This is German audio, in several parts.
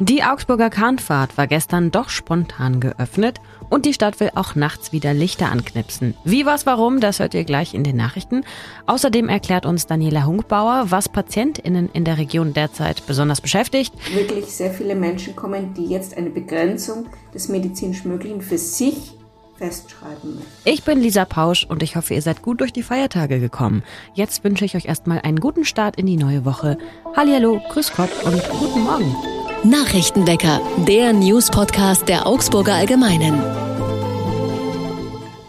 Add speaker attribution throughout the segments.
Speaker 1: Die Augsburger Kahnfahrt war gestern doch spontan geöffnet und die Stadt will auch nachts wieder Lichter anknipsen. Wie, was, warum, das hört ihr gleich in den Nachrichten. Außerdem erklärt uns Daniela Hunkbauer, was PatientInnen in der Region derzeit besonders beschäftigt.
Speaker 2: Wirklich sehr viele Menschen kommen, die jetzt eine Begrenzung des medizinisch Möglichen für sich festschreiben möchten.
Speaker 1: Ich bin Lisa Pausch und ich hoffe, ihr seid gut durch die Feiertage gekommen. Jetzt wünsche ich euch erstmal einen guten Start in die neue Woche. Hallihallo, grüß Gott und guten Morgen.
Speaker 3: Nachrichtenwecker, der News-Podcast der Augsburger Allgemeinen.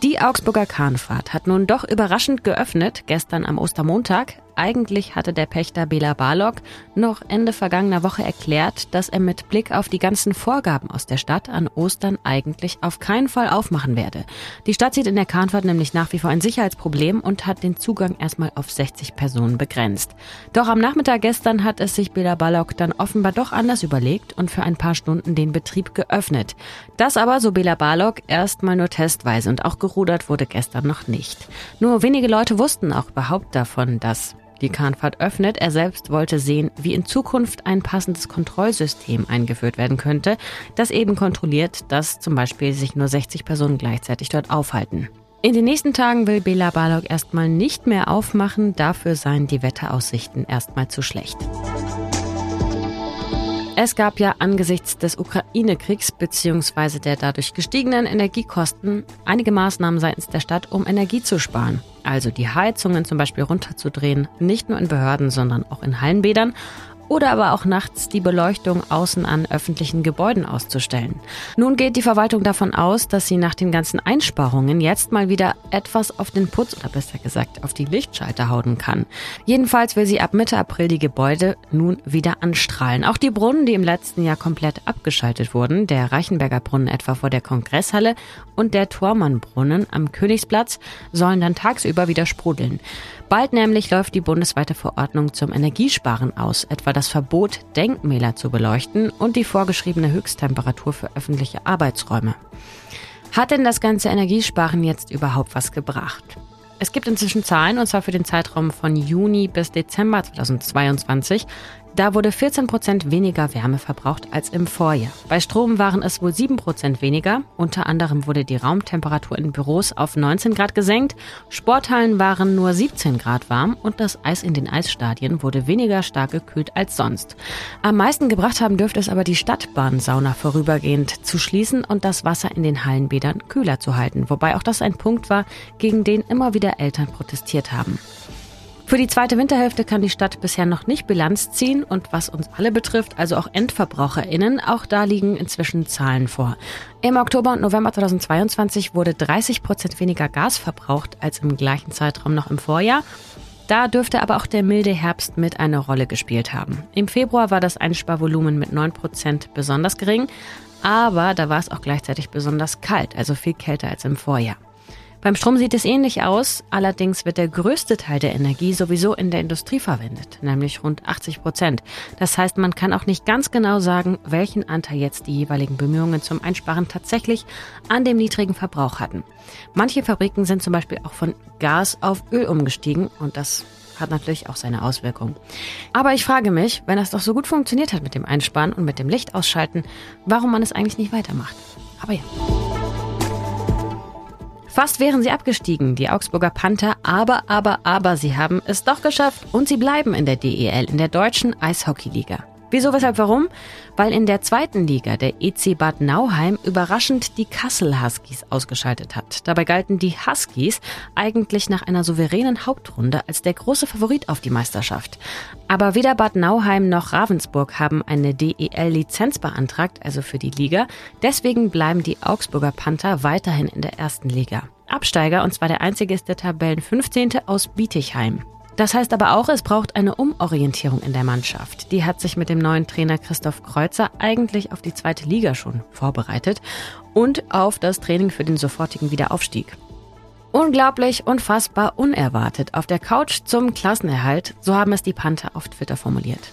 Speaker 1: Die Augsburger Kahnfahrt hat nun doch überraschend geöffnet, gestern am Ostermontag. Eigentlich hatte der Pächter Bela Barlog noch Ende vergangener Woche erklärt, dass er mit Blick auf die ganzen Vorgaben aus der Stadt an Ostern eigentlich auf keinen Fall aufmachen werde. Die Stadt sieht in der Kahnfahrt nämlich nach wie vor ein Sicherheitsproblem und hat den Zugang erstmal auf 60 Personen begrenzt. Doch am Nachmittag gestern hat es sich Bela Barlog dann offenbar doch anders überlegt und für ein paar Stunden den Betrieb geöffnet. Das aber, so Bela Barlog, erstmal nur testweise und auch gerudert wurde gestern noch nicht. Nur wenige Leute wussten auch überhaupt davon, dass die Kahnfahrt öffnet. Er selbst wollte sehen, wie in Zukunft ein passendes Kontrollsystem eingeführt werden könnte, das eben kontrolliert, dass zum Beispiel sich nur 60 Personen gleichzeitig dort aufhalten. In den nächsten Tagen will Bela Balog erstmal nicht mehr aufmachen, dafür seien die Wetteraussichten erstmal zu schlecht. Es gab ja angesichts des Ukraine-Kriegs bzw. der dadurch gestiegenen Energiekosten einige Maßnahmen seitens der Stadt, um Energie zu sparen. Also die Heizungen zum Beispiel runterzudrehen, nicht nur in Behörden, sondern auch in Hallenbädern oder aber auch nachts die Beleuchtung außen an öffentlichen Gebäuden auszustellen. Nun geht die Verwaltung davon aus, dass sie nach den ganzen Einsparungen jetzt mal wieder etwas auf den Putz oder besser gesagt auf die Lichtschalter hauen kann. Jedenfalls will sie ab Mitte April die Gebäude nun wieder anstrahlen. Auch die Brunnen, die im letzten Jahr komplett abgeschaltet wurden, der Reichenberger Brunnen etwa vor der Kongresshalle und der Tormannbrunnen am Königsplatz, sollen dann tagsüber wieder sprudeln. Bald nämlich läuft die bundesweite Verordnung zum Energiesparen aus, etwa das Verbot, Denkmäler zu beleuchten und die vorgeschriebene Höchsttemperatur für öffentliche Arbeitsräume. Hat denn das ganze Energiesparen jetzt überhaupt was gebracht? Es gibt inzwischen Zahlen, und zwar für den Zeitraum von Juni bis Dezember 2022. Da wurde 14 Prozent weniger Wärme verbraucht als im Vorjahr. Bei Strom waren es wohl 7 Prozent weniger. Unter anderem wurde die Raumtemperatur in Büros auf 19 Grad gesenkt. Sporthallen waren nur 17 Grad warm und das Eis in den Eisstadien wurde weniger stark gekühlt als sonst. Am meisten gebracht haben dürfte es aber die Stadtbahnsauna vorübergehend zu schließen und das Wasser in den Hallenbädern kühler zu halten. Wobei auch das ein Punkt war, gegen den immer wieder Eltern protestiert haben. Für die zweite Winterhälfte kann die Stadt bisher noch nicht Bilanz ziehen und was uns alle betrifft, also auch EndverbraucherInnen, auch da liegen inzwischen Zahlen vor. Im Oktober und November 2022 wurde 30 Prozent weniger Gas verbraucht als im gleichen Zeitraum noch im Vorjahr. Da dürfte aber auch der milde Herbst mit eine Rolle gespielt haben. Im Februar war das Einsparvolumen mit 9 Prozent besonders gering, aber da war es auch gleichzeitig besonders kalt, also viel kälter als im Vorjahr. Beim Strom sieht es ähnlich aus, allerdings wird der größte Teil der Energie sowieso in der Industrie verwendet, nämlich rund 80 Prozent. Das heißt, man kann auch nicht ganz genau sagen, welchen Anteil jetzt die jeweiligen Bemühungen zum Einsparen tatsächlich an dem niedrigen Verbrauch hatten. Manche Fabriken sind zum Beispiel auch von Gas auf Öl umgestiegen und das hat natürlich auch seine Auswirkungen. Aber ich frage mich, wenn das doch so gut funktioniert hat mit dem Einsparen und mit dem Licht ausschalten, warum man es eigentlich nicht weitermacht. Aber ja. Fast wären sie abgestiegen, die Augsburger Panther, aber, aber, aber sie haben es doch geschafft und sie bleiben in der DEL, in der deutschen Eishockeyliga. Wieso, weshalb, warum? Weil in der zweiten Liga der EC Bad Nauheim überraschend die Kassel Huskies ausgeschaltet hat. Dabei galten die Huskies eigentlich nach einer souveränen Hauptrunde als der große Favorit auf die Meisterschaft. Aber weder Bad Nauheim noch Ravensburg haben eine DEL-Lizenz beantragt, also für die Liga. Deswegen bleiben die Augsburger Panther weiterhin in der ersten Liga. Absteiger, und zwar der einzige ist der Tabellen 15. aus Bietigheim. Das heißt aber auch, es braucht eine Umorientierung in der Mannschaft. Die hat sich mit dem neuen Trainer Christoph Kreuzer eigentlich auf die zweite Liga schon vorbereitet und auf das Training für den sofortigen Wiederaufstieg. Unglaublich, unfassbar, unerwartet. Auf der Couch zum Klassenerhalt, so haben es die Panther auf Twitter formuliert.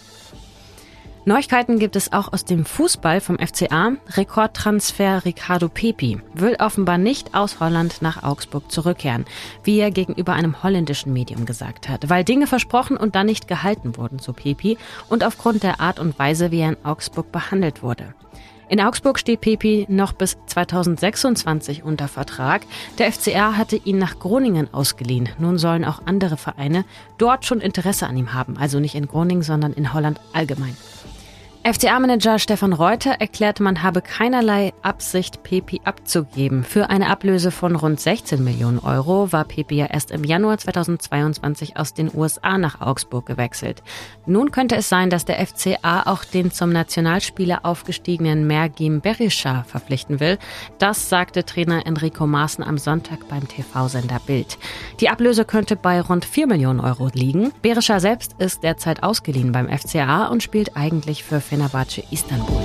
Speaker 1: Neuigkeiten gibt es auch aus dem Fußball vom FCA. Rekordtransfer Ricardo Pepi will offenbar nicht aus Holland nach Augsburg zurückkehren, wie er gegenüber einem holländischen Medium gesagt hat, weil Dinge versprochen und dann nicht gehalten wurden, so Pepi, und aufgrund der Art und Weise, wie er in Augsburg behandelt wurde. In Augsburg steht Pepi noch bis 2026 unter Vertrag. Der FCA hatte ihn nach Groningen ausgeliehen. Nun sollen auch andere Vereine dort schon Interesse an ihm haben. Also nicht in Groningen, sondern in Holland allgemein. FCA-Manager Stefan Reuter erklärte, man habe keinerlei Absicht, Pepi abzugeben. Für eine Ablöse von rund 16 Millionen Euro war Pepi ja erst im Januar 2022 aus den USA nach Augsburg gewechselt. Nun könnte es sein, dass der FCA auch den zum Nationalspieler aufgestiegenen Mergim Berisha verpflichten will. Das sagte Trainer Enrico Maaßen am Sonntag beim TV-Sender Bild. Die Ablöse könnte bei rund 4 Millionen Euro liegen. Berisha selbst ist derzeit ausgeliehen beim FCA und spielt eigentlich für Fenerbahce Istanbul.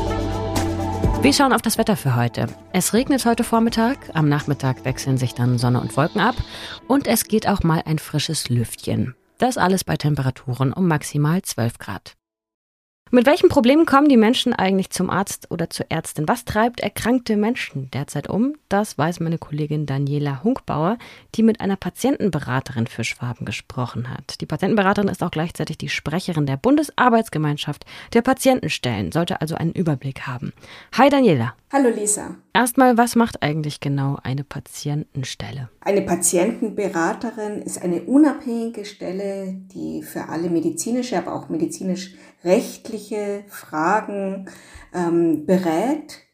Speaker 1: Wir schauen auf das Wetter für heute. Es regnet heute Vormittag, am Nachmittag wechseln sich dann Sonne und Wolken ab und es geht auch mal ein frisches Lüftchen. Das alles bei Temperaturen um maximal 12 Grad. Mit welchen Problemen kommen die Menschen eigentlich zum Arzt oder zur Ärztin? Was treibt erkrankte Menschen derzeit um? Das weiß meine Kollegin Daniela Hunkbauer, die mit einer Patientenberaterin für Schwaben gesprochen hat. Die Patientenberaterin ist auch gleichzeitig die Sprecherin der Bundesarbeitsgemeinschaft der Patientenstellen, sollte also einen Überblick haben. Hi Daniela.
Speaker 2: Hallo Lisa.
Speaker 1: Erstmal, was macht eigentlich genau eine Patientenstelle?
Speaker 2: Eine Patientenberaterin ist eine unabhängige Stelle, die für alle medizinische, aber auch medizinisch-rechtliche Fragen ähm, berät.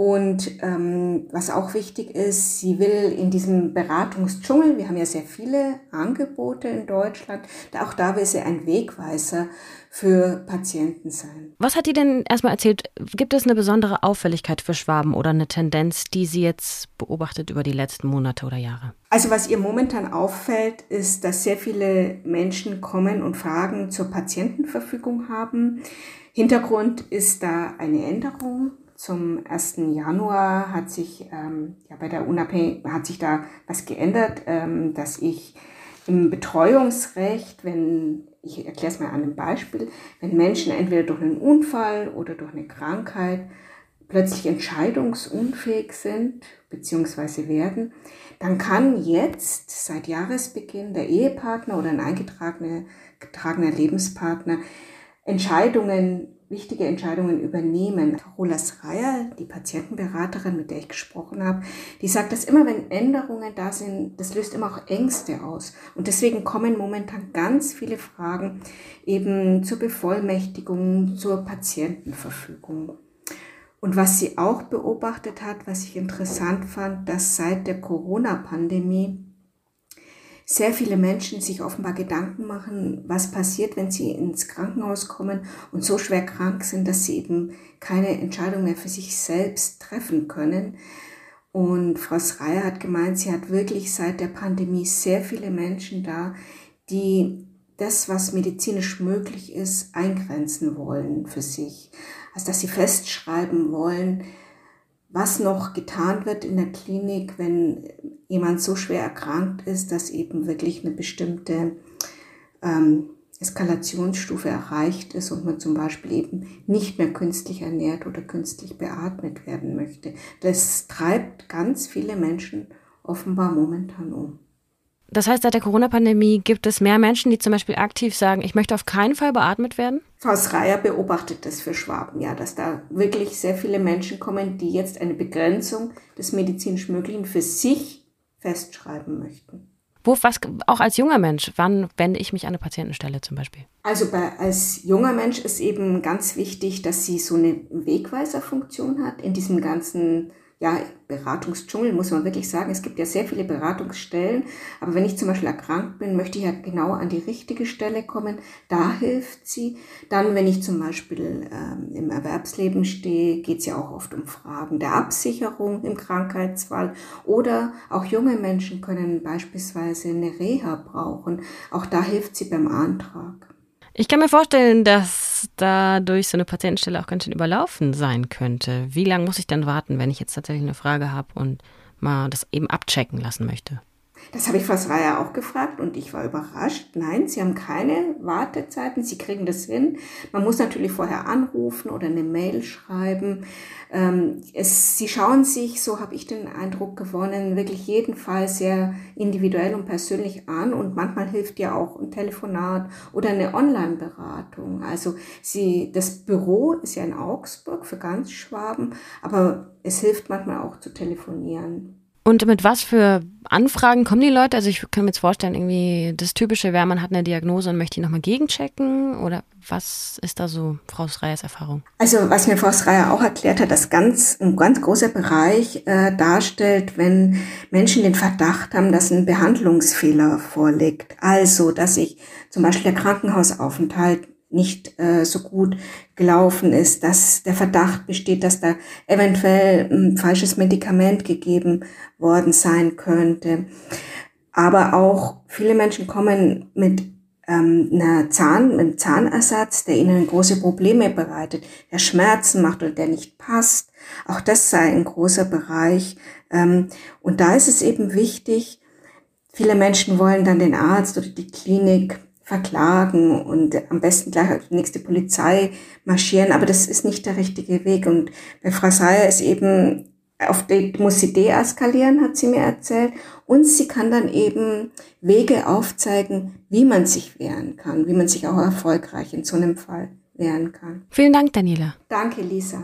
Speaker 2: Und ähm, was auch wichtig ist, sie will in diesem Beratungsdschungel, wir haben ja sehr viele Angebote in Deutschland, auch da will sie ein Wegweiser für Patienten sein.
Speaker 1: Was hat die denn erstmal erzählt? Gibt es eine besondere Auffälligkeit für Schwaben oder eine Tendenz, die sie jetzt beobachtet über die letzten Monate oder Jahre?
Speaker 2: Also was ihr momentan auffällt, ist, dass sehr viele Menschen kommen und Fragen zur Patientenverfügung haben. Hintergrund ist da eine Änderung. Zum 1. Januar hat sich ähm, ja bei der Unabhängig hat sich da was geändert, ähm, dass ich im Betreuungsrecht, wenn ich erkläre es mal an einem Beispiel, wenn Menschen entweder durch einen Unfall oder durch eine Krankheit plötzlich entscheidungsunfähig sind bzw. werden, dann kann jetzt seit Jahresbeginn der Ehepartner oder ein eingetragener Lebenspartner Entscheidungen wichtige Entscheidungen übernehmen. Carola Schreier, die Patientenberaterin, mit der ich gesprochen habe, die sagt, dass immer wenn Änderungen da sind, das löst immer auch Ängste aus. Und deswegen kommen momentan ganz viele Fragen eben zur Bevollmächtigung, zur Patientenverfügung. Und was sie auch beobachtet hat, was ich interessant fand, dass seit der Corona-Pandemie sehr viele Menschen sich offenbar Gedanken machen, was passiert, wenn sie ins Krankenhaus kommen und so schwer krank sind, dass sie eben keine Entscheidung mehr für sich selbst treffen können. Und Frau Schreier hat gemeint, sie hat wirklich seit der Pandemie sehr viele Menschen da, die das, was medizinisch möglich ist, eingrenzen wollen für sich. Also dass sie festschreiben wollen, was noch getan wird in der Klinik, wenn jemand so schwer erkrankt ist, dass eben wirklich eine bestimmte ähm, Eskalationsstufe erreicht ist und man zum Beispiel eben nicht mehr künstlich ernährt oder künstlich beatmet werden möchte. Das treibt ganz viele Menschen offenbar momentan um.
Speaker 1: Das heißt, seit der Corona-Pandemie gibt es mehr Menschen, die zum Beispiel aktiv sagen, ich möchte auf keinen Fall beatmet werden?
Speaker 2: Frau Schreier beobachtet das für Schwaben, ja, dass da wirklich sehr viele Menschen kommen, die jetzt eine Begrenzung des medizinisch Möglichen für sich festschreiben möchten.
Speaker 1: Wo, was, auch als junger Mensch, wann wende ich mich an eine Patientenstelle zum Beispiel?
Speaker 2: Also bei, als junger Mensch ist eben ganz wichtig, dass sie so eine Wegweiserfunktion hat in diesem ganzen ja, Beratungsdschungel, muss man wirklich sagen. Es gibt ja sehr viele Beratungsstellen, aber wenn ich zum Beispiel erkrankt bin, möchte ich ja genau an die richtige Stelle kommen. Da hilft sie. Dann, wenn ich zum Beispiel ähm, im Erwerbsleben stehe, geht es ja auch oft um Fragen der Absicherung im Krankheitsfall. Oder auch junge Menschen können beispielsweise eine Reha brauchen. Auch da hilft sie beim Antrag.
Speaker 1: Ich kann mir vorstellen, dass dadurch so eine Patientenstelle auch ganz schön überlaufen sein könnte. Wie lange muss ich denn warten, wenn ich jetzt tatsächlich eine Frage habe und mal das eben abchecken lassen möchte?
Speaker 2: Das habe ich Frau Schreier auch gefragt und ich war überrascht. Nein, sie haben keine Wartezeiten, sie kriegen das hin. Man muss natürlich vorher anrufen oder eine Mail schreiben. Ähm, es, sie schauen sich, so habe ich den Eindruck gewonnen, wirklich jeden Fall sehr individuell und persönlich an und manchmal hilft ja auch ein Telefonat oder eine Online-Beratung. Also sie, das Büro ist ja in Augsburg für ganz Schwaben, aber es hilft manchmal auch zu telefonieren.
Speaker 1: Und mit was für Anfragen kommen die Leute? Also ich kann mir jetzt vorstellen, irgendwie das Typische wäre, man hat eine Diagnose und möchte die nochmal gegenchecken oder was ist da so Frau Schreiers Erfahrung?
Speaker 2: Also was mir Frau Schreier auch erklärt hat, dass ganz, ein ganz großer Bereich äh, darstellt, wenn Menschen den Verdacht haben, dass ein Behandlungsfehler vorliegt. Also, dass sich zum Beispiel der Krankenhausaufenthalt nicht äh, so gut gelaufen ist, dass der Verdacht besteht, dass da eventuell ein falsches Medikament gegeben worden sein könnte. Aber auch viele Menschen kommen mit ähm, einer Zahn, einem Zahnersatz, der ihnen große Probleme bereitet, der Schmerzen macht oder der nicht passt. Auch das sei ein großer Bereich. Ähm, und da ist es eben wichtig, viele Menschen wollen dann den Arzt oder die Klinik verklagen und am besten gleich auf die nächste Polizei marschieren. Aber das ist nicht der richtige Weg. Und bei Frau Sayer ist eben, auf die muss sie deeskalieren, hat sie mir erzählt. Und sie kann dann eben Wege aufzeigen, wie man sich wehren kann, wie man sich auch erfolgreich in so einem Fall wehren kann.
Speaker 1: Vielen Dank, Daniela.
Speaker 2: Danke, Lisa.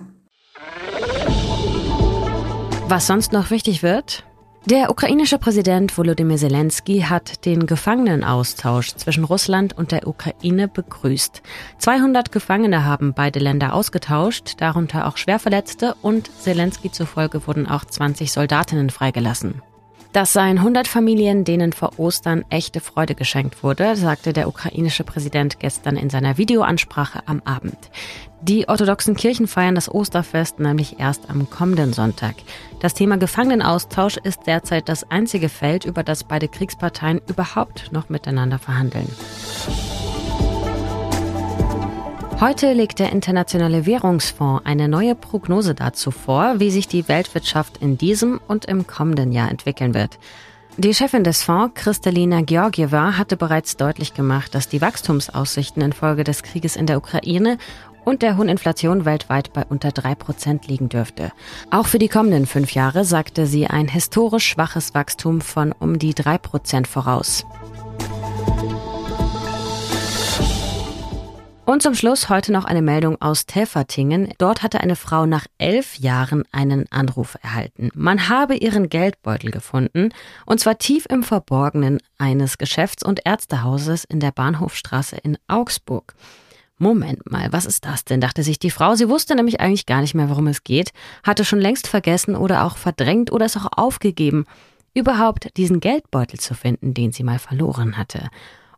Speaker 1: Was sonst noch wichtig wird? Der ukrainische Präsident Volodymyr Zelensky hat den Gefangenenaustausch zwischen Russland und der Ukraine begrüßt. 200 Gefangene haben beide Länder ausgetauscht, darunter auch Schwerverletzte und Zelensky zufolge wurden auch 20 Soldatinnen freigelassen. Das seien 100 Familien, denen vor Ostern echte Freude geschenkt wurde, sagte der ukrainische Präsident gestern in seiner Videoansprache am Abend. Die orthodoxen Kirchen feiern das Osterfest nämlich erst am kommenden Sonntag. Das Thema Gefangenenaustausch ist derzeit das einzige Feld, über das beide Kriegsparteien überhaupt noch miteinander verhandeln. Heute legt der Internationale Währungsfonds eine neue Prognose dazu vor, wie sich die Weltwirtschaft in diesem und im kommenden Jahr entwickeln wird. Die Chefin des Fonds, Kristalina Georgieva, hatte bereits deutlich gemacht, dass die Wachstumsaussichten infolge des Krieges in der Ukraine und der hohen Inflation weltweit bei unter drei Prozent liegen dürfte. Auch für die kommenden fünf Jahre sagte sie ein historisch schwaches Wachstum von um die drei Prozent voraus. Und zum Schluss heute noch eine Meldung aus Täfertingen. Dort hatte eine Frau nach elf Jahren einen Anruf erhalten. Man habe ihren Geldbeutel gefunden, und zwar tief im Verborgenen eines Geschäfts- und Ärztehauses in der Bahnhofstraße in Augsburg. Moment mal, was ist das denn? dachte sich die Frau. Sie wusste nämlich eigentlich gar nicht mehr, worum es geht, hatte schon längst vergessen oder auch verdrängt oder es auch aufgegeben, überhaupt diesen Geldbeutel zu finden, den sie mal verloren hatte.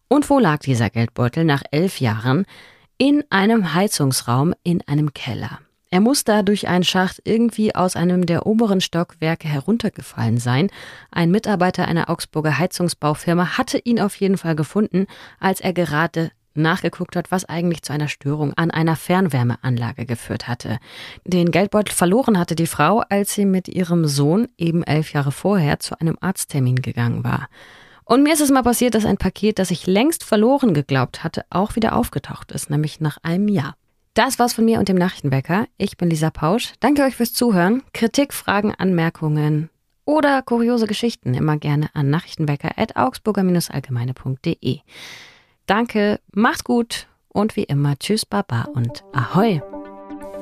Speaker 1: Und wo lag dieser Geldbeutel nach elf Jahren? In einem Heizungsraum in einem Keller. Er muss da durch einen Schacht irgendwie aus einem der oberen Stockwerke heruntergefallen sein. Ein Mitarbeiter einer Augsburger Heizungsbaufirma hatte ihn auf jeden Fall gefunden, als er gerade nachgeguckt hat, was eigentlich zu einer Störung an einer Fernwärmeanlage geführt hatte. Den Geldbeutel verloren hatte die Frau, als sie mit ihrem Sohn eben elf Jahre vorher zu einem Arzttermin gegangen war. Und mir ist es mal passiert, dass ein Paket, das ich längst verloren geglaubt hatte, auch wieder aufgetaucht ist, nämlich nach einem Jahr. Das war's von mir und dem Nachrichtenwecker. Ich bin Lisa Pausch. Danke euch fürs Zuhören. Kritik, Fragen, Anmerkungen oder kuriose Geschichten immer gerne an nachrichtenwecker.augsburger-allgemeine.de. Danke, macht's gut und wie immer Tschüss, Baba und Ahoi!